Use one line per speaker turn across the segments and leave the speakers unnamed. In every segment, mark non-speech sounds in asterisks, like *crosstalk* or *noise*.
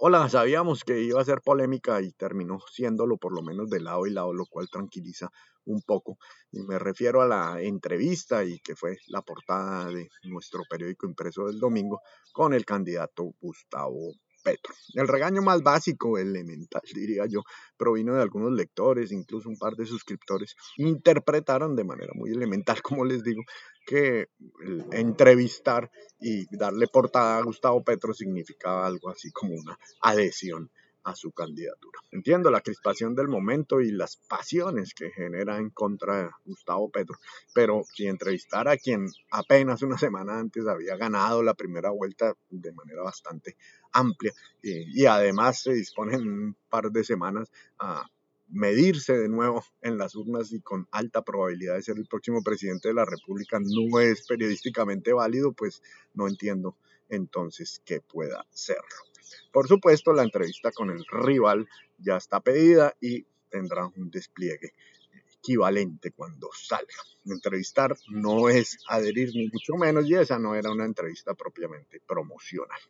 Hola, sabíamos que iba a ser polémica y terminó siéndolo por lo menos de lado y lado, lo cual tranquiliza un poco. Y me refiero a la entrevista y que fue la portada de nuestro periódico impreso del domingo con el candidato Gustavo El regaño más básico, elemental, *laughs* diría yo, provino de algunos lectores, incluso un par de suscriptores, interpretaron de manera muy elemental, *laughs* como les digo, que entrevistar y darle portada a Gustavo Petro significaba algo así como una adhesión a su candidatura. Entiendo la crispación del momento y las pasiones que genera en contra de Gustavo Petro, pero si entrevistara a quien apenas una semana antes había ganado la primera vuelta de manera bastante amplia y, además se dispone en un par de semanas a medirse de nuevo en las urnas y con alta probabilidad de ser el próximo presidente de la República no es periodísticamente válido, pues no entiendo entonces qué pueda serlo. Por supuesto, la entrevista con el rival ya está pedida y tendrá un despliegue equivalente cuando salga. Entrevistar no es adherir ni mucho menos y esa no era una entrevista propiamente promocional.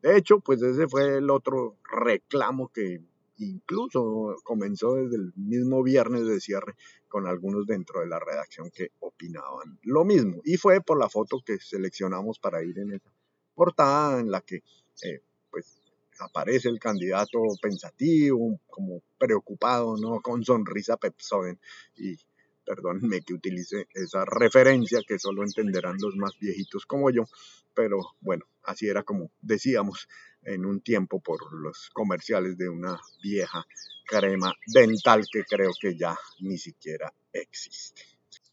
De hecho, pues ese fue el otro reclamo que incluso comenzó desde el mismo viernes de cierre con algunos dentro de la redacción que opinaban lo mismo. Y fue por la foto que seleccionamos para ir en esa portada en la que eh, pues aparece el candidato pensativo, como preocupado, ¿no? Con sonrisa Pepsoden y perdónenme que utilice esa referencia que solo entenderán los más viejitos como yo, pero bueno, así era como decíamos en un tiempo por los comerciales de una vieja crema dental que creo que ya ni siquiera existe.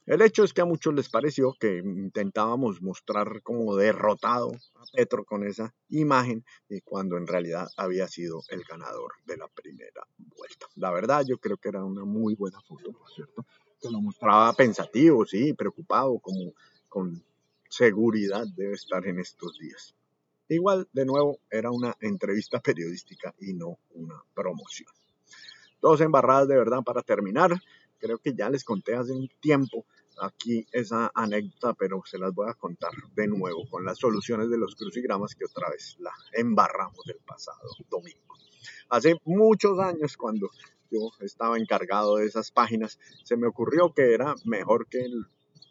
El hecho es que a muchos les pareció que intentábamos mostrar como derrotado a Petro con esa imagen y cuando en realidad había sido el ganador de la primera vuelta. La verdad yo creo que era una muy buena foto, por cierto, que lo mostraba pensativo, sí, preocupado, como con seguridad debe estar en estos días. Igual, de nuevo, era una entrevista periodística y no una promoción. Dos embarradas de verdad para terminar. Creo que ya les conté hace un tiempo aquí esa anécdota, pero se las voy a contar de nuevo con las soluciones de los crucigramas que otra vez la embarramos el pasado domingo. Hace muchos años, cuando yo estaba encargado de esas páginas, se me ocurrió que era mejor que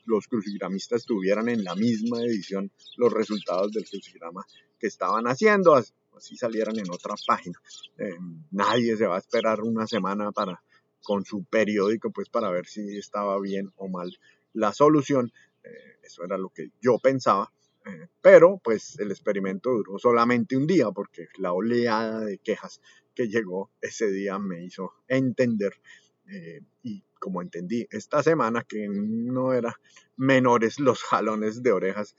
los crucigramistas tuvieran en la misma edición los resultados del crucigrama que estaban haciendo, así salieran en otra página. Eh, nadie se va a esperar una semana para con su periódico pues para ver si estaba bien o mal la solución. Eh, eso era lo que yo pensaba. Eh, pero pues el experimento duró solamente un día porque la oleada de quejas que llegó ese día me hizo entender eh, y como entendí esta semana que no eran menores los jalones de orejas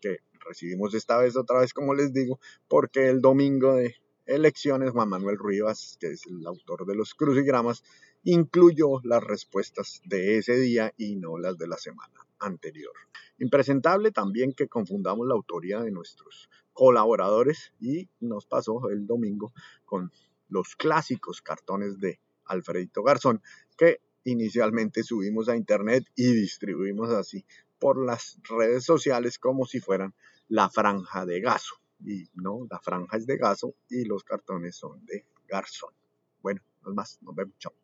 que recibimos esta vez otra vez como les digo porque el domingo de elecciones Juan Manuel Rivas que es el autor de los crucigramas incluyó las respuestas de ese día y no las de la semana anterior. Impresentable también que confundamos la autoría de nuestros colaboradores y nos pasó el domingo con los clásicos cartones de Alfredito Garzón que inicialmente subimos a internet y distribuimos así por las redes sociales como si fueran la franja de gaso. Y no, la franja es de gaso y los cartones son de Garzón. Bueno, no más, nos vemos, chao.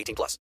18 plus.